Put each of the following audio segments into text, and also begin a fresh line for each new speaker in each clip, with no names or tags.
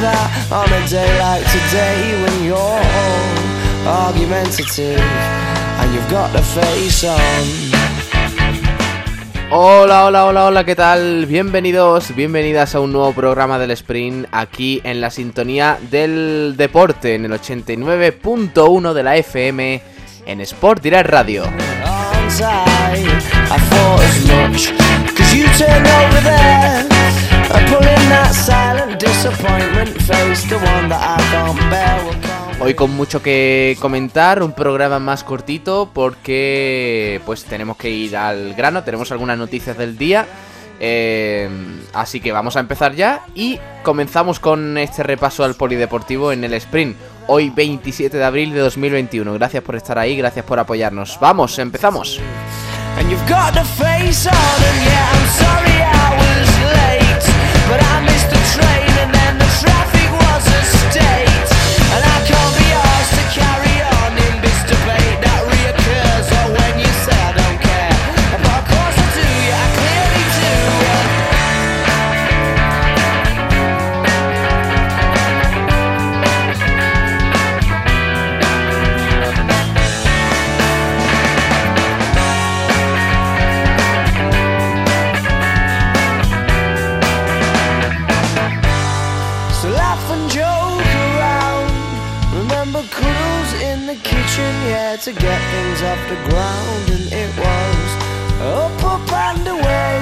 that on a day like today when you're all argumentative and you've got the face on.
Hola, hola, hola, hola, ¿qué tal? Bienvenidos, bienvenidas a un nuevo programa del Sprint aquí en la sintonía del deporte en el 89.1 de la FM en Sport Direct Radio.
On side, I thought as much, 'cause you turned over there.
Hoy con mucho que comentar, un programa más cortito porque pues tenemos que ir al grano, tenemos algunas noticias del día. eh, así que vamos a empezar ya y comenzamos con este repaso al polideportivo en el sprint. Hoy 27 de abril de 2021. Gracias por estar ahí, gracias por apoyarnos. Vamos, empezamos.
Yeah, to get things off the ground. And it was up, up and away.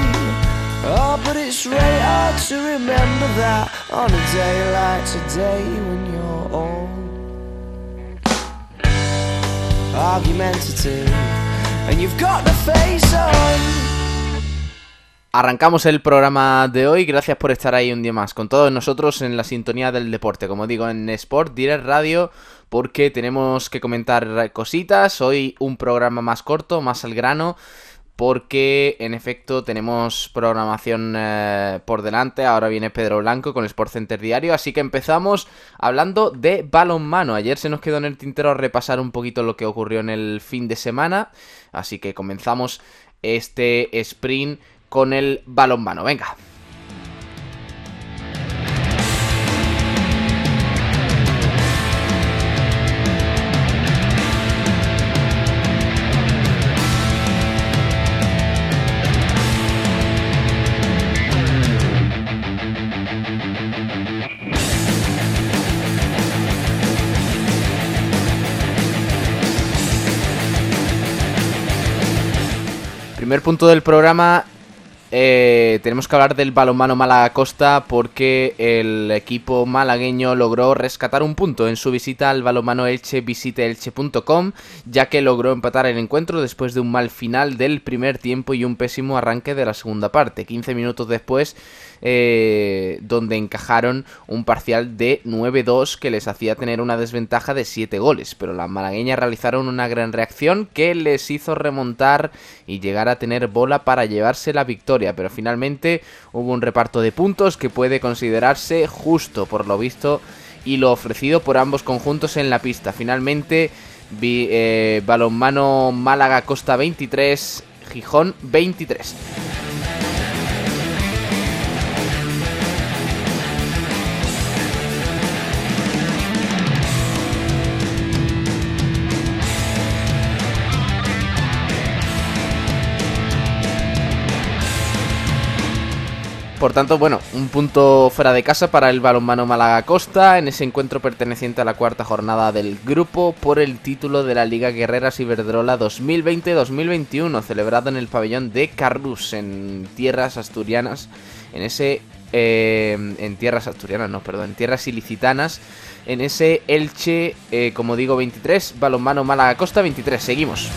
Oh, but it's really hard to remember that on a day like today when you're all argumentative. And you've got the face on.
Arrancamos el programa de hoy, gracias por estar ahí un día más con todos nosotros en la sintonía del deporte, como digo, en Sport Direct Radio, porque tenemos que comentar cositas, hoy un programa más corto, más al grano, porque en efecto tenemos programación eh, por delante, ahora viene Pedro Blanco con el Sport Center Diario, así que empezamos hablando de balonmano, ayer se nos quedó en el tintero repasar un poquito lo que ocurrió en el fin de semana, así que comenzamos este sprint con el balonmano. Venga. Primer punto del programa. eh, tenemos que hablar del balonmano Málaga Costa porque el equipo malagueño logró rescatar un punto en su visita al balonmano Elche visiteelche.com ya que logró empatar el encuentro después de un mal final del primer tiempo y un pésimo arranque de la segunda parte. 15 minutos después eh, donde encajaron un parcial de 9-2 que les hacía tener una desventaja de 7 goles, pero las malagueñas realizaron una gran reacción que les hizo remontar y llegar a tener bola para llevarse la victoria, pero finalmente hubo un reparto de puntos que puede considerarse justo por lo visto y lo ofrecido por ambos conjuntos en la pista. Finalmente, eh, balonmano Málaga Costa 23, Gijón 23. Por tanto, bueno, un punto fuera de casa para el balonmano Málaga Costa en ese encuentro perteneciente a la cuarta jornada del grupo por el título de la Liga Guerreras Iberdrola 2020-2021, celebrado en el pabellón de Carrus, en tierras asturianas, en ese... eh, en tierras asturianas, no, perdón, en tierras ilicitanas, en ese Elche, eh, como digo, 23, balonmano Málaga Costa 23, seguimos.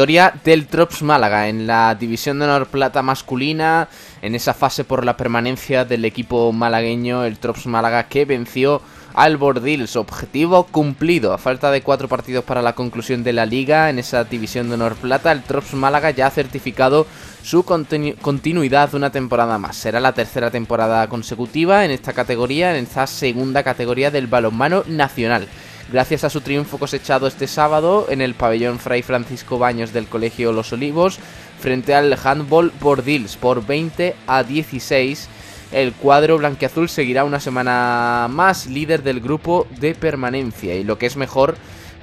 Victoria del Trops Málaga en la división de honor plata masculina, en esa fase por la permanencia del equipo malagueño, el Trops Málaga que venció al Bordils. Objetivo cumplido. A falta de cuatro partidos para la conclusión de la liga en esa división de honor plata, el Trops Málaga ya ha certificado su continuidad una temporada más. Será la tercera temporada consecutiva en esta categoría, en esta segunda categoría del balonmano nacional. Gracias a su triunfo cosechado este sábado en el pabellón Fray Francisco Baños del Colegio Los Olivos frente al Handball Bordils por 20 a 16 el cuadro blanquiazul seguirá una semana más líder del grupo de permanencia y lo que es mejor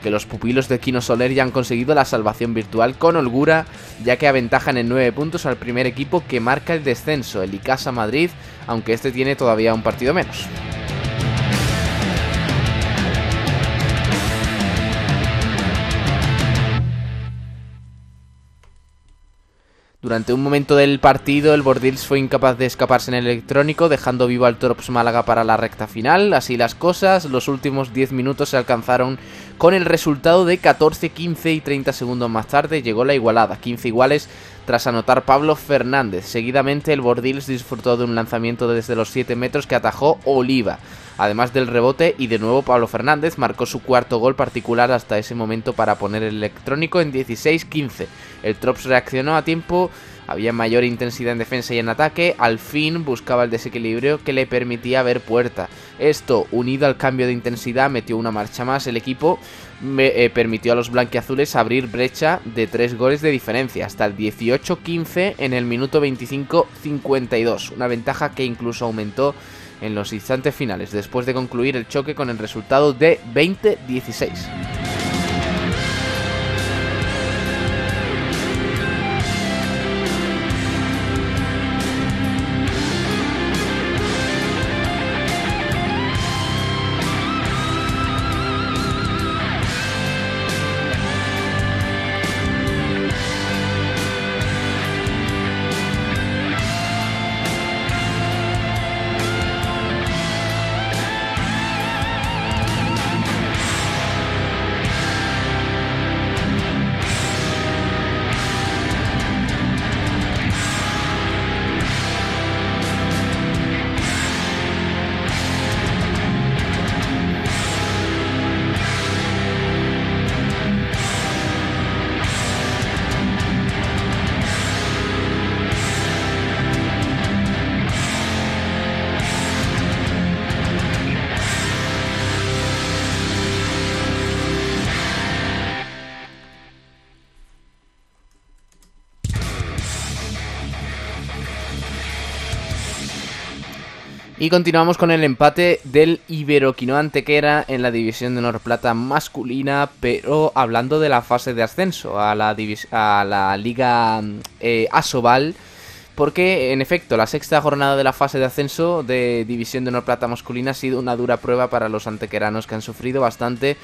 que los pupilos de Kino Soler ya han conseguido la salvación virtual con holgura, ya que aventajan en 9 puntos al primer equipo que marca el descenso, el Icasa Madrid, aunque este tiene todavía un partido menos. Durante un momento del partido, el Bordils fue incapaz de escaparse en el electrónico, dejando vivo al Torps Málaga para la recta final. Así las cosas, los últimos 10 minutos se alcanzaron con el resultado de 14, 15 y 30 segundos más tarde. Llegó la igualada, 15 iguales tras anotar Pablo Fernández. Seguidamente, el Bordils disfrutó de un lanzamiento desde los 7 metros que atajó Oliva. Además del rebote y de nuevo Pablo Fernández marcó su cuarto gol particular hasta ese momento para poner el electrónico en 16-15. El Trops reaccionó a tiempo, había mayor intensidad en defensa y en ataque, al fin buscaba el desequilibrio que le permitía ver puerta. Esto, unido al cambio de intensidad, metió una marcha más el equipo, eh, permitió a los blanquiazules abrir brecha de 3 goles de diferencia, hasta el 18-15 en el minuto 25-52, una ventaja que incluso aumentó en los instantes finales, después de concluir el choque con el resultado de 20-16. Y continuamos con el empate del Iberoquino Antequera en la división de Honor Plata masculina, pero hablando de la fase de ascenso a la, a la Liga eh, Asobal. Porque, en efecto, la sexta jornada de la fase de ascenso de División de Honor Plata masculina ha sido una dura prueba para los antequeranos que han sufrido bastante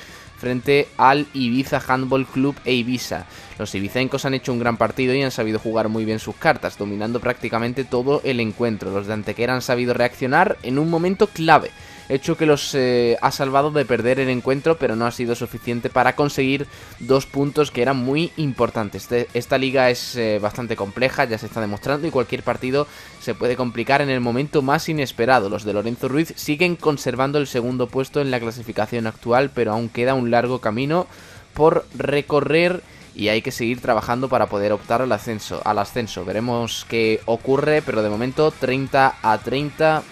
frente al Ibiza Handball Club e Ibiza. Los ibicencos han hecho un gran partido y han sabido jugar muy bien sus cartas, dominando prácticamente todo el encuentro. Los de Antequera han sabido reaccionar en un momento clave hecho que los eh, ha salvado de perder el encuentro, pero no ha sido suficiente para conseguir dos puntos que eran muy importantes. Este, esta liga es eh, bastante compleja, ya se está demostrando, y cualquier partido se puede complicar en el momento más inesperado. Los de Lorenzo Ruiz siguen conservando el segundo puesto en la clasificación actual, pero aún queda un largo camino por recorrer y hay que seguir trabajando para poder optar al ascenso. Al ascenso. Veremos qué ocurre, pero de momento 30 a 30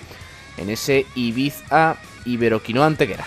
en ese Ibiza Iberoquino Antequera.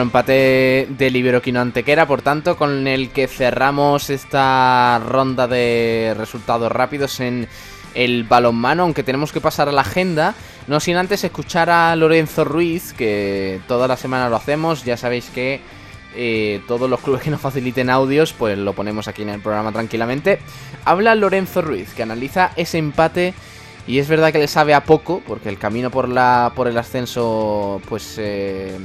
Bueno, empate del Iberoquino Antequera, por tanto, con el que cerramos esta ronda de resultados rápidos en el balonmano, aunque tenemos que pasar a la agenda, no sin antes escuchar a Lorenzo Ruiz, que toda la semana lo hacemos, ya sabéis que eh, todos los clubes que nos faciliten audios, pues lo ponemos aquí en el programa tranquilamente. Habla Lorenzo Ruiz, que analiza ese empate y es verdad que le sabe a poco, porque el camino por, la, por el ascenso, pues eh,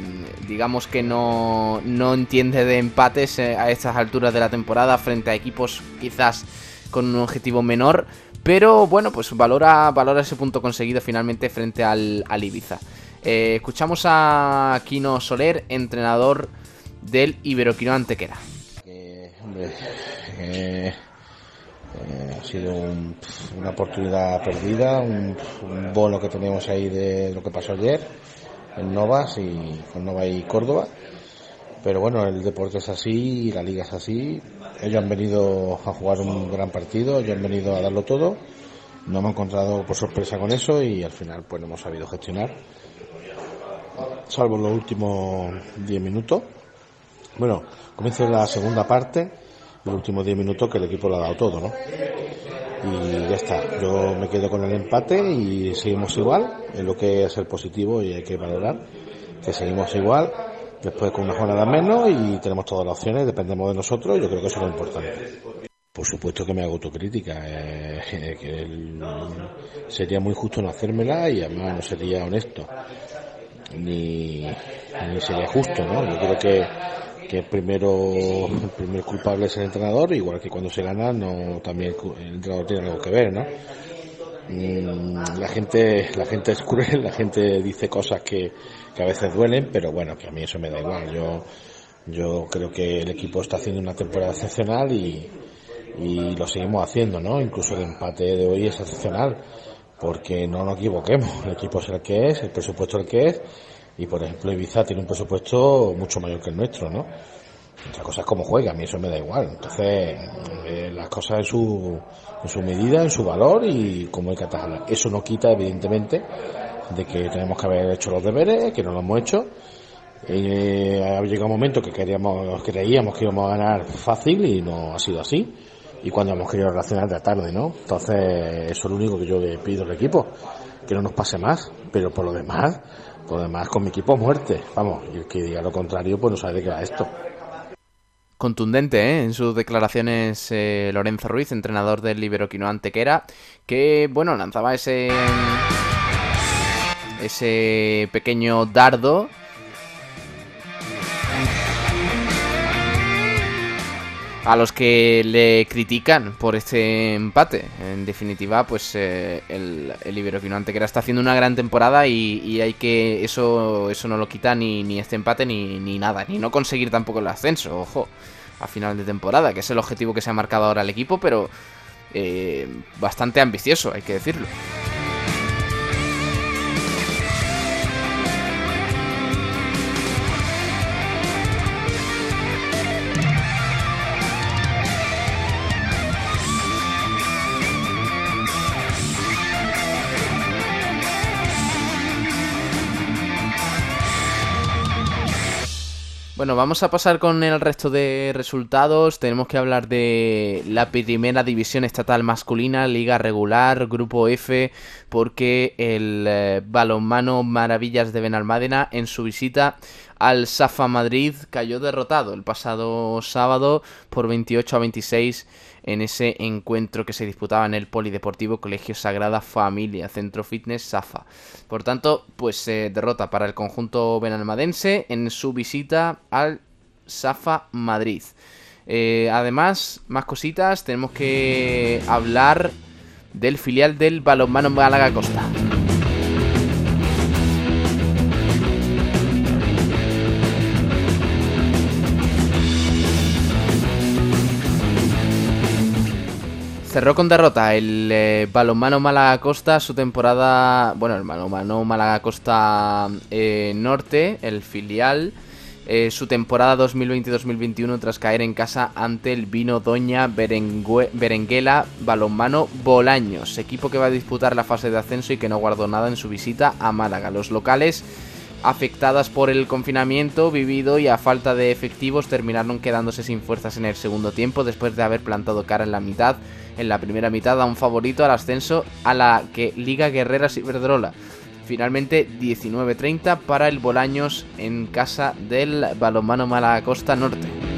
digamos que no, no entiende de empates eh, a estas alturas de la temporada frente a equipos quizás con un objetivo menor. Pero bueno, pues valora, valora ese punto conseguido finalmente frente al, Ibiza. Eh, escuchamos a Kino Soler, entrenador del Iberoquino Antequera.
hombre, ha sido una oportunidad perdida, un, bono que tenemos ahí de lo que pasó ayer en Novas y con Nova y Córdoba. Pero bueno, el deporte es así la liga es así. Ellos han venido a jugar un gran partido, ellos han venido a darlo todo. No hemos encontrado por sorpresa con eso y al final pues no hemos sabido gestionar. Salvo los últimos 10 minutos. Bueno, comienza la segunda parte los últimos 10 minutos que el equipo lo ha dado todo, ¿no? Y ya está, yo me quedo con el empate y seguimos igual, es lo que es el positivo y hay que valorar, que seguimos igual, después con una jornada menos y tenemos todas las opciones, dependemos de nosotros, yo creo que eso es lo importante. Por supuesto que me hago autocrítica, eh, que sería muy justo no hacérmela y además no sería honesto, ni, ni sería justo, ¿no? Yo creo que que primero el primer culpable es el entrenador, igual que cuando se gana no también el entrenador tiene algo que ver, ¿no? Mm, la gente la gente es cruel, la gente dice cosas que, que a veces duelen, pero bueno, que a mí eso me da igual. Yo yo creo que el equipo está haciendo una temporada excepcional y, y lo seguimos haciendo, ¿no? Incluso el empate de hoy es excepcional, porque no nos equivoquemos, el equipo es el que es, el presupuesto es el que es y por ejemplo Ibiza tiene un presupuesto mucho mayor que el nuestro, ¿no? Otra cosa es cómo juega, a mí eso me da igual. Entonces, eh, las cosas en su, en su medida, en su valor y cómo hay que atajarlas. Eso no quita, evidentemente, de que tenemos que haber hecho los deberes, que no lo hemos hecho. Eh, ha llegado un momento que queríamos, creíamos que íbamos a ganar fácil y no ha sido así. Y cuando hemos querido reaccionar de la tarde, ¿no? Entonces, eso es lo único que yo le pido al equipo, que no nos pase más. Pero por lo demás, por demás, con mi equipo muerte. Vamos, y el que diga lo contrario, pues no sabe de qué va esto.
Contundente ¿eh? en sus declaraciones eh, Lorenzo Ruiz, entrenador del Iberoquino Antequera, que bueno, lanzaba ese ese pequeño dardo a los que le critican por este empate. En definitiva, pues eh, el, el Iberoquino Antequera está haciendo una gran temporada y, hay que eso eso no lo quita ni, ni este empate ni, ni nada, ni no conseguir tampoco el ascenso, ojo, a final de temporada, que es el objetivo que se ha marcado ahora el equipo, pero eh, bastante ambicioso, hay que decirlo. Bueno, vamos a pasar con el resto de resultados. Tenemos que hablar de la primera división estatal masculina, liga regular, grupo F, porque el eh, balonmano Maravillas de Benalmádena en su visita al Safa Madrid cayó derrotado el pasado sábado por 28 a 26 en ese encuentro que se disputaba en el Polideportivo Colegio Sagrada Familia, Centro Fitness Safa. Por tanto, pues eh, derrota para el conjunto benalmadense en su visita al Safa Madrid. Eh, además, más cositas, tenemos que hablar del filial del balonmano Málaga Costa. Cerró con derrota el eh, balonmano Málaga Costa, su temporada, bueno, el balonmano Málaga Costa eh, Norte, el filial, eh, su temporada 2020-2021 tras caer en casa ante el Vino Doña Berenguela Balonmano Bolaños, equipo que va a disputar la fase de ascenso y que no guardó nada en su visita a Málaga. Los locales afectadas por el confinamiento vivido y a falta de efectivos terminaron quedándose sin fuerzas en el segundo tiempo después de haber plantado cara en la mitad, en la primera mitad a un favorito al ascenso a la que Liga Guerreras Iberdrola. Finalmente 19-30 para el Bolaños en casa del balonmano Malacosta Norte.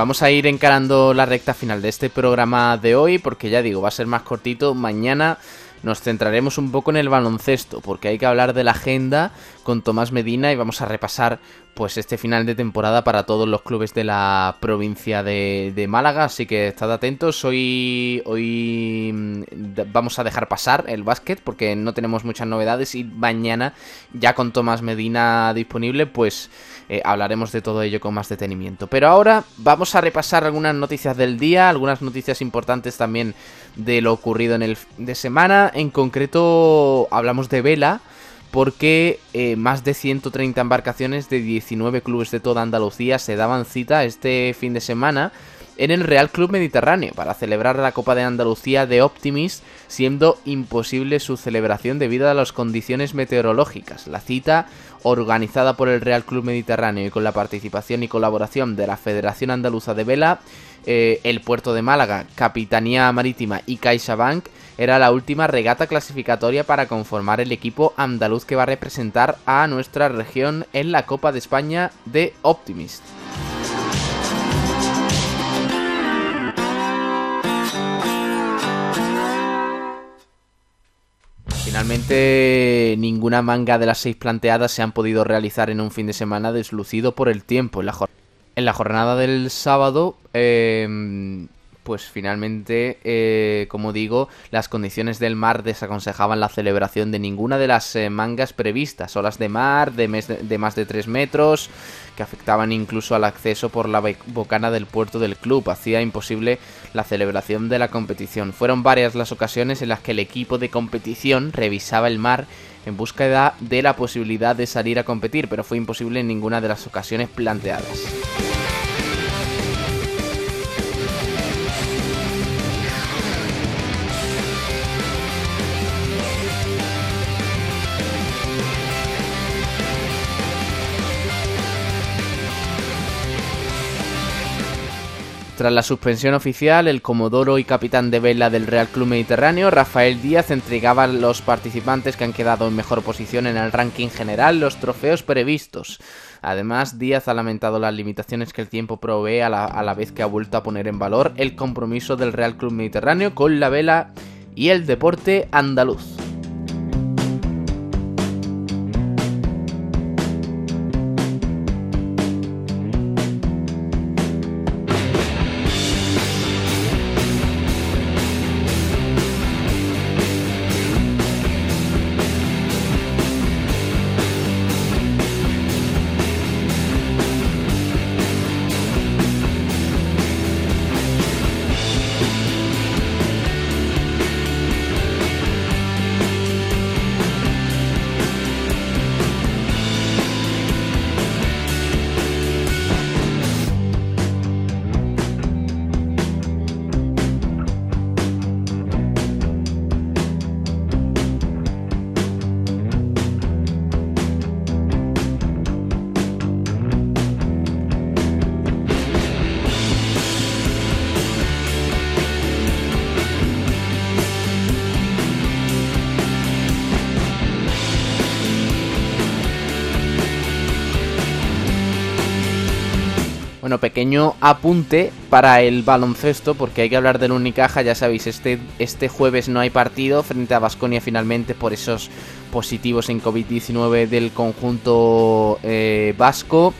Vamos a ir encarando la recta final de este programa de hoy, porque ya digo, va a ser más cortito. Mañana nos centraremos un poco en el baloncesto, porque hay que hablar de la agenda con Tomás Medina y vamos a repasar pues este final de temporada para todos los clubes de la provincia de, Málaga, así que estad atentos. Hoy, hoy mm, vamos a dejar pasar el básquet porque no tenemos muchas novedades y mañana ya con Tomás Medina disponible pues eh, hablaremos de todo ello con más detenimiento. Pero ahora vamos a repasar algunas noticias del día, algunas noticias importantes también de lo ocurrido en el de semana. En concreto hablamos de vela porque eh, más de 130 embarcaciones de 19 clubes de toda Andalucía se daban cita este fin de semana en el Real Club Mediterráneo para celebrar la Copa de Andalucía de Optimist, siendo imposible su celebración debido a las condiciones meteorológicas. La cita, organizada por el Real Club Mediterráneo y con la participación y colaboración de la Federación Andaluza de Vela, eh, el Puerto de Málaga, Capitanía Marítima y CaixaBank, era la última regata clasificatoria para conformar el equipo andaluz que va a representar a nuestra región en la Copa de España de Optimist. Finalmente, ninguna manga de las seis planteadas se han podido realizar en un fin de semana deslucido por el tiempo. En la, en la jornada del sábado, eh, pues finalmente, eh, como digo, las condiciones del mar desaconsejaban la celebración de ninguna de las eh, mangas previstas. Olas de mar de, de, más de 3 metros, que afectaban incluso al acceso por la bocana del puerto del club. Hacía imposible la celebración de la competición. Fueron varias las ocasiones en las que el equipo de competición revisaba el mar en búsqueda de la posibilidad de salir a competir, pero fue imposible en ninguna de las ocasiones planteadas. Tras la suspensión oficial, el comodoro y capitán de vela del Real Club Mediterráneo, Rafael Díaz, entregaba a los participantes que han quedado en mejor posición en el ranking general los trofeos previstos. Además, Díaz ha lamentado las limitaciones que el tiempo provee a la, a la vez que ha vuelto a poner en valor el compromiso del Real Club Mediterráneo con la vela y el deporte andaluz. Pequeño apunte para el baloncesto, porque hay que hablar del Unicaja, ya sabéis, este, este jueves no hay partido frente a Basconia finalmente por esos positivos en COVID-19 del conjunto eh, vasco.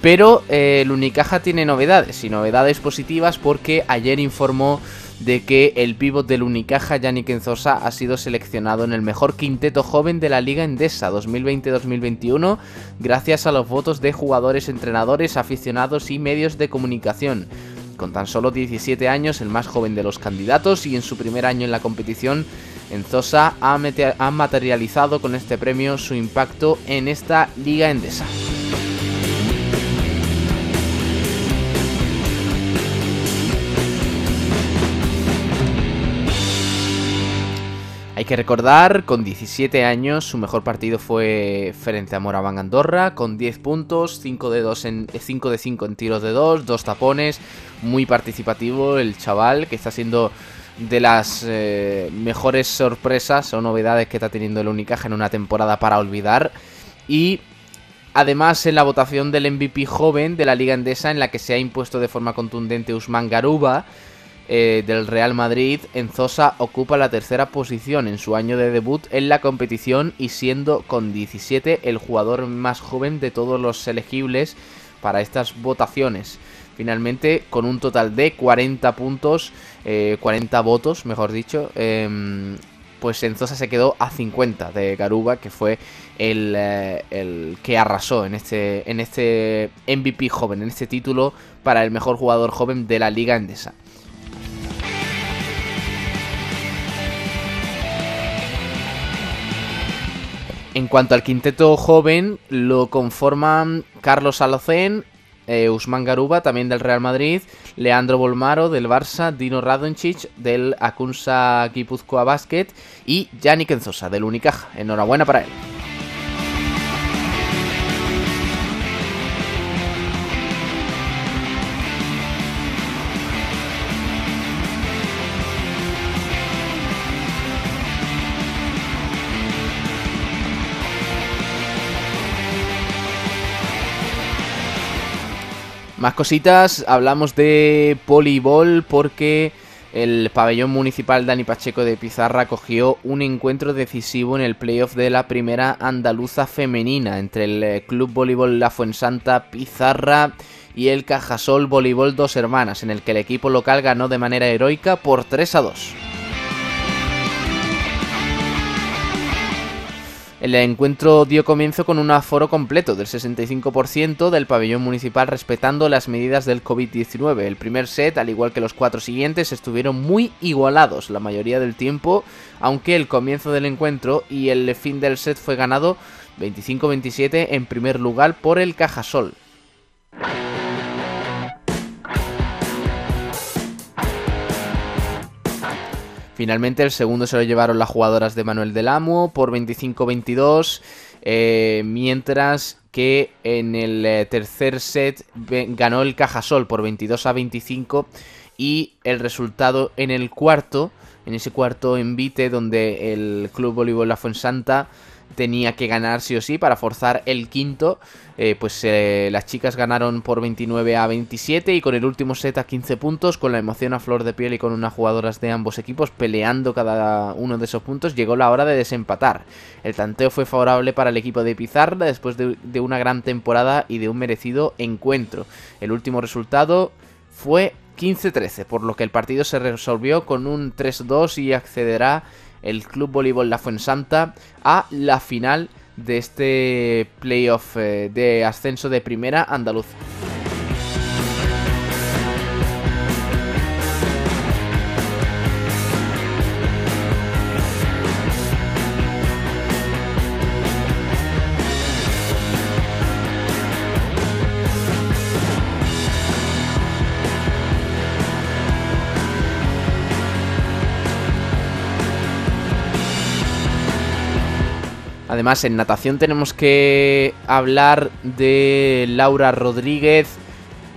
Pero eh, el Unicaja tiene novedades, y novedades positivas porque ayer informó de que el pívot del Unicaja, Yannick Enzosa, ha sido seleccionado en el mejor quinteto joven de la Liga Endesa 2020-2021 gracias a los votos de jugadores, entrenadores, aficionados y medios de comunicación. Con tan solo 17 años, el más joven de los candidatos y en su primer año en la competición, Enzosa ha, ha materializado con este premio su impacto en esta Liga Endesa. Hay que recordar, con 17 años, su mejor partido fue frente a Moraván Andorra, con 10 puntos, 5 de, 2 en, 5 de 5 en tiros de 2, 2 tapones, muy participativo el chaval, que está siendo de las eh, mejores sorpresas o novedades que está teniendo el Unicaja en una temporada para olvidar. Y además en la votación del MVP joven de la Liga Endesa, en la que se ha impuesto de forma contundente Usman Garuba, eh, del Real Madrid, Enzosa ocupa la tercera posición en su año de debut en la competición y siendo con 17 el jugador más joven de todos los elegibles para estas votaciones. Finalmente, con un total de 40 puntos, 40 eh, votos, mejor dicho, em, pues Enzosa se quedó a 50 de Garuba, que fue el, eh, el, que arrasó en este, en este MVP joven, en este título para el mejor jugador joven de la Liga Endesa. En cuanto al quinteto joven, lo conforman Carlos Alocén, eh, Usman Garuba, también del Real Madrid, Leandro Bolmaro, del Barça, Dino Radoncic, del Akunsa Guipúzcoa Basket y Yannick Enzosa, del Unicaja. Enhorabuena para él. Más cositas, hablamos de voleibol porque el pabellón municipal Dani Pacheco de Pizarra cogió un encuentro decisivo en el playoff de la primera andaluza femenina entre el eh, Club Voleibol La Fuensanta Pizarra y el Cajasol Voleibol Dos Hermanas, en el que el equipo local ganó de manera heroica por 3 a 2. El encuentro dio comienzo con un aforo completo del 65% del pabellón municipal respetando las medidas del COVID-19. El primer set, al igual que los cuatro siguientes, estuvieron muy igualados la mayoría del tiempo, aunque el comienzo del encuentro y el fin del set fue ganado 25-27 en primer lugar por el Cajasol. Finalmente el segundo se lo llevaron las jugadoras de Manuel del Amo por 25-22, eh, mientras que en el eh, tercer set ganó el Cajasol por 22 a 25 y el resultado en el cuarto, en ese cuarto envite donde el Club Voleibol La Fuensanta tenía que ganar sí o sí para forzar el quinto. Eh, pues eh, las chicas ganaron por 29 a 27 y con el último set a 15 puntos, con la emoción a flor de piel y con unas jugadoras de ambos equipos peleando cada uno de esos puntos, llegó la hora de desempatar. El tanteo fue favorable para el equipo de Pizarra después de, de una gran temporada y de un merecido encuentro. El último resultado fue 15-13, por lo que el partido se resolvió con un 3-2 y accederá el Club Voleibol La Fuensanta a la final de este playoff eh, de ascenso de primera andaluza. Además, en natación tenemos que hablar de Laura Rodríguez,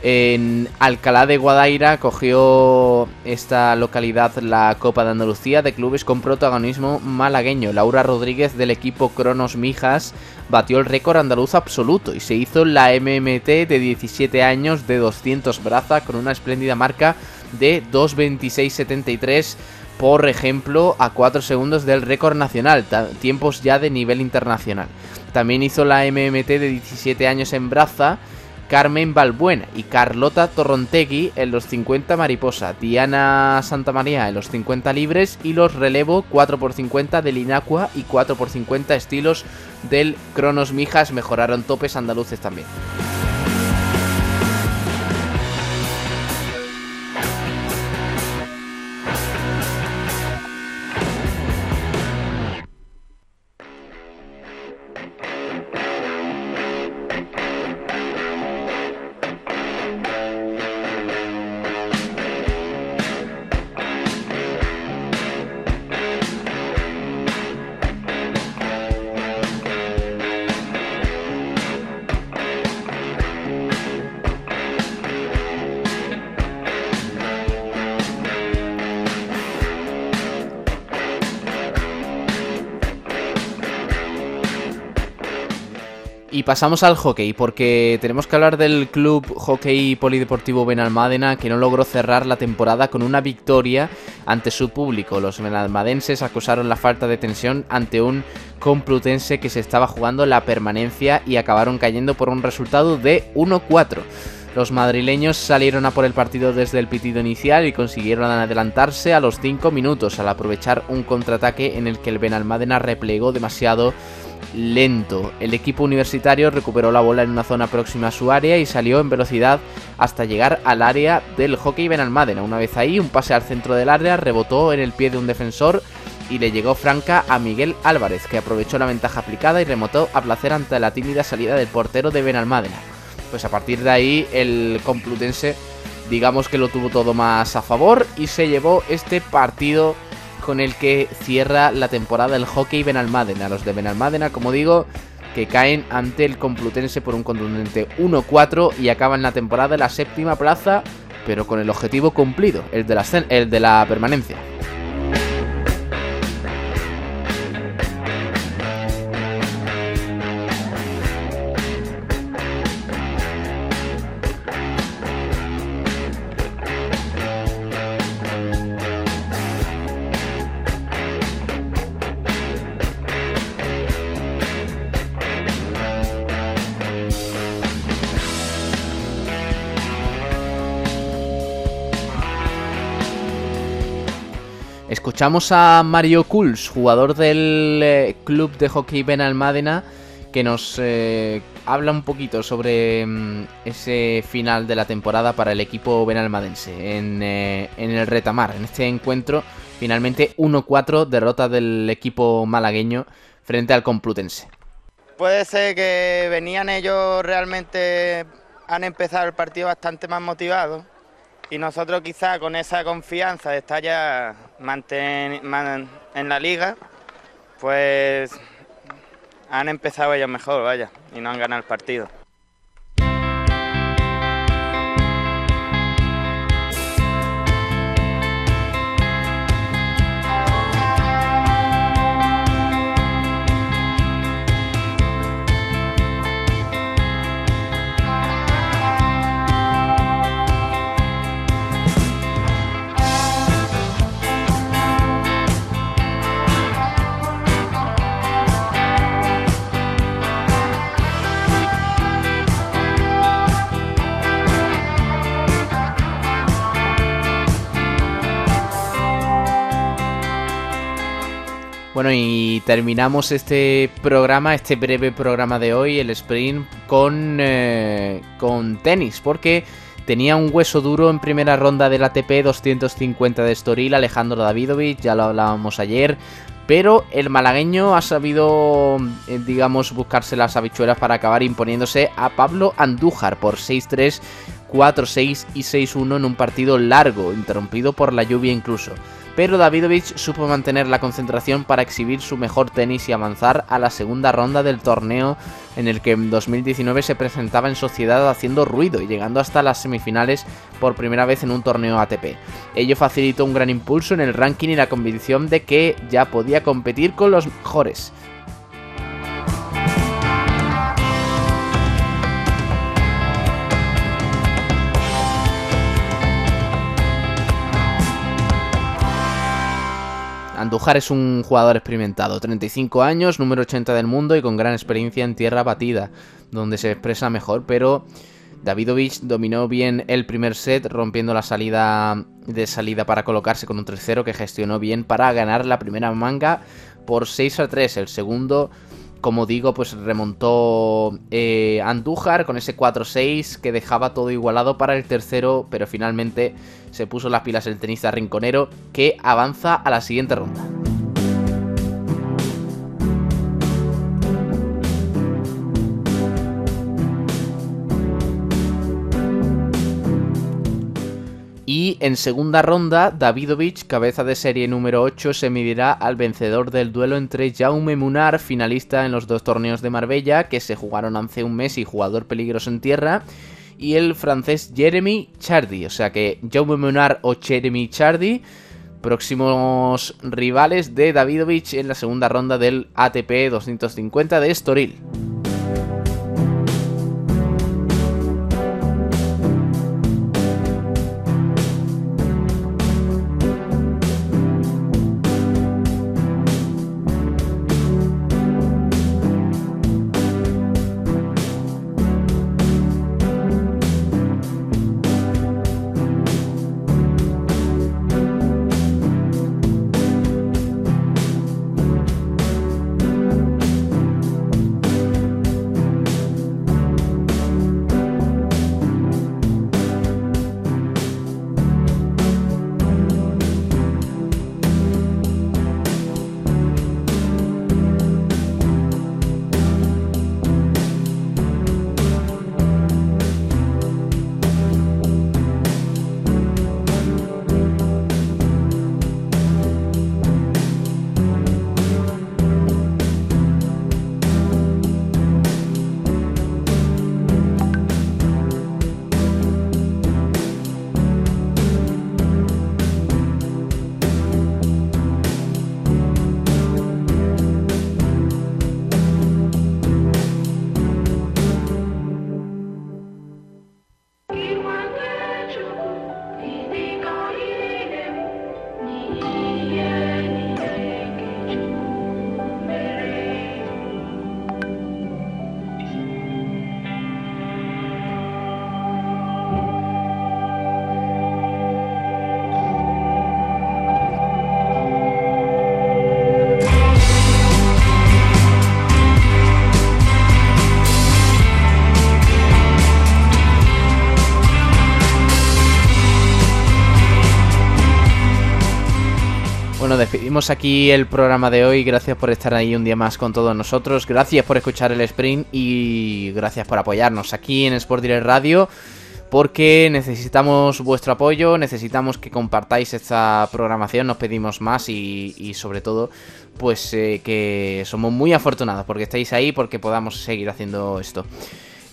En Alcalá de Guadaira cogió esta localidad la Copa de Andalucía de clubes con protagonismo malagueño. Laura Rodríguez del equipo Cronos Mijas batió el récord andaluz absoluto y se hizo la MMT de 17 años de 200 brazas con una espléndida marca de 2.26.73 por ejemplo a 4 segundos del récord nacional, tiempos ya de nivel internacional. También hizo la MMT de 17 años en braza Carmen Balbuena y Carlota Torrontegui en los 50 mariposa, Diana Santamaría en los 50 libres y los relevo 4x50 del Inacua y 4x50 estilos del Cronos Mijas mejoraron topes andaluces también. Y pasamos al hockey, porque tenemos que hablar del club hockey polideportivo Benalmádena, que no logró cerrar la temporada con una victoria ante su público. Los benalmadenses acusaron la falta de tensión ante un complutense que se estaba jugando la permanencia y acabaron cayendo por un resultado de 1-4. Los madrileños salieron a por el partido desde el pitido inicial y consiguieron adelantarse a los 5 minutos al aprovechar un contraataque en el que el Benalmádena replegó demasiado lento. El equipo universitario recuperó la bola en una zona próxima a su área y salió en velocidad hasta llegar al área del hockey Benalmádena. Una vez ahí, un pase al centro del área rebotó en el pie de un defensor y le llegó franca a Miguel Álvarez, que aprovechó la ventaja aplicada y remotó a placer ante la tímida salida del portero de Benalmádena. Pues a partir de ahí el Complutense digamos que lo tuvo todo más a favor y se llevó este partido con el que cierra la temporada el hockey Benalmádena. Los de Benalmádena, como digo, que caen ante el Complutense por un contundente 1-4 y acaban la temporada en la séptima plaza, pero con el objetivo cumplido, el de la, el de la permanencia. Escuchamos a Mario Kuls, jugador del eh, club de hockey Benalmádena, que nos eh, habla un poquito sobre mm, ese final de la temporada para el equipo benalmadense en, eh, en el retamar. En este encuentro, finalmente 1-4, derrota del equipo malagueño frente al Complutense.
Puede ser que venían ellos realmente, han empezado el partido bastante más motivados y nosotros quizá con esa confianza de estar ya en la liga, pues han empezado ellos mejor, vaya, y no han ganado el partido.
Bueno, y terminamos este programa, este breve programa de hoy, el sprint, con, eh, con tenis, porque tenía un hueso duro en primera ronda del ATP 250 de Estoril, Alejandro Davidovich, ya lo hablábamos ayer, pero el malagueño ha sabido, eh, digamos, buscarse las habichuelas para acabar imponiéndose a Pablo Andújar por 6-3 4-6 y 6-1 en un partido largo, interrumpido por la lluvia incluso pero Davidovich supo mantener la concentración para exhibir su mejor tenis y avanzar a la segunda ronda del torneo en el que en 2019 se presentaba en sociedad haciendo ruido y llegando hasta las semifinales por primera vez en un torneo ATP. Ello facilitó un gran impulso en el ranking y la convicción de que ya podía competir con los mejores. Andújar es un jugador experimentado, 35 años, número 80 del mundo y con gran experiencia en tierra batida, donde se expresa mejor, pero Davidovich dominó bien el primer set, rompiendo la salida de salida para colocarse con un 3-0 que gestionó bien para ganar la primera manga por 6 a 3. El segundo como digo, pues remontó eh, Andújar con ese 4-6 que dejaba todo igualado para el tercero, pero finalmente se puso las pilas el tenista rinconero que avanza a la siguiente ronda. Y en segunda ronda, Davidovich, cabeza de serie número 8, se medirá al vencedor del duelo entre Jaume Munar, finalista en los dos torneos de Marbella, que se jugaron hace un mes y jugador peligroso en tierra, y el francés Jeremy Chardy. O sea que Jaume Munar o Jeremy Chardy, próximos rivales de Davidovich en la segunda ronda del ATP 250 de Estoril. Despedimos aquí el programa de hoy. Gracias por estar ahí un día más con todos nosotros. Gracias por escuchar el sprint y gracias por apoyarnos aquí en Sport Direct Radio. Porque necesitamos vuestro apoyo, necesitamos que compartáis esta programación, nos pedimos más y, sobre todo, pues eh, que somos muy afortunados porque estáis ahí, porque podamos seguir haciendo esto.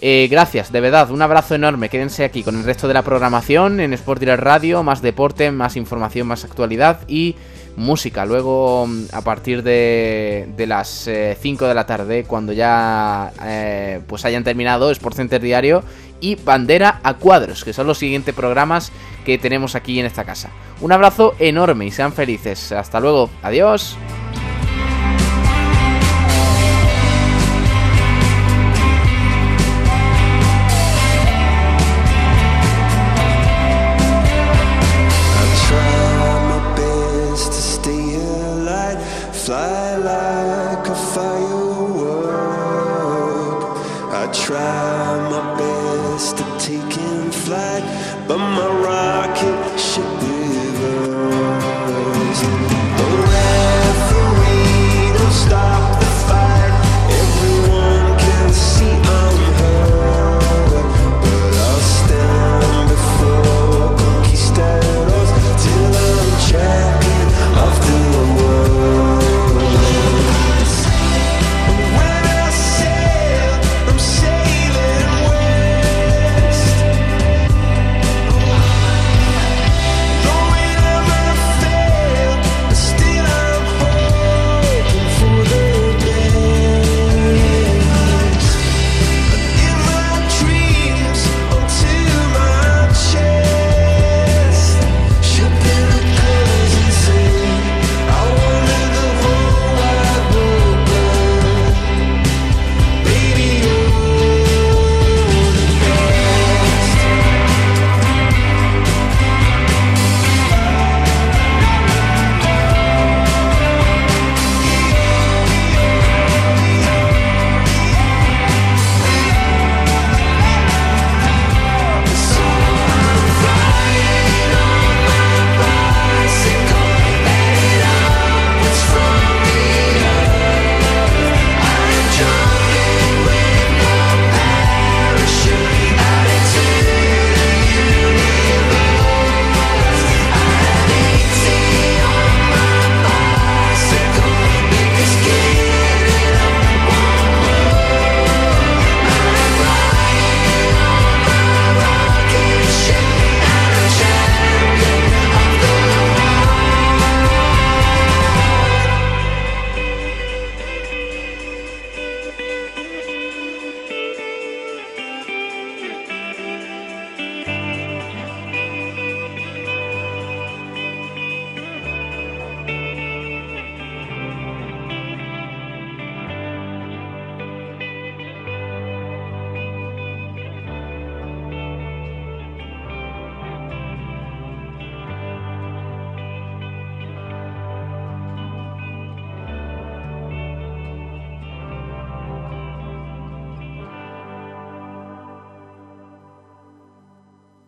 Eh, gracias, de verdad, un abrazo enorme. Quédense aquí con el resto de la programación en Sport Direct Radio, más deporte, más información, más actualidad y música. Luego, a partir de, las 5 eh, de la tarde, cuando ya eh, pues hayan terminado Sport Center Diario y Bandera a Cuadros, que son los siguientes programas que tenemos aquí en esta casa. Un abrazo enorme y sean felices. Hasta luego. Adiós.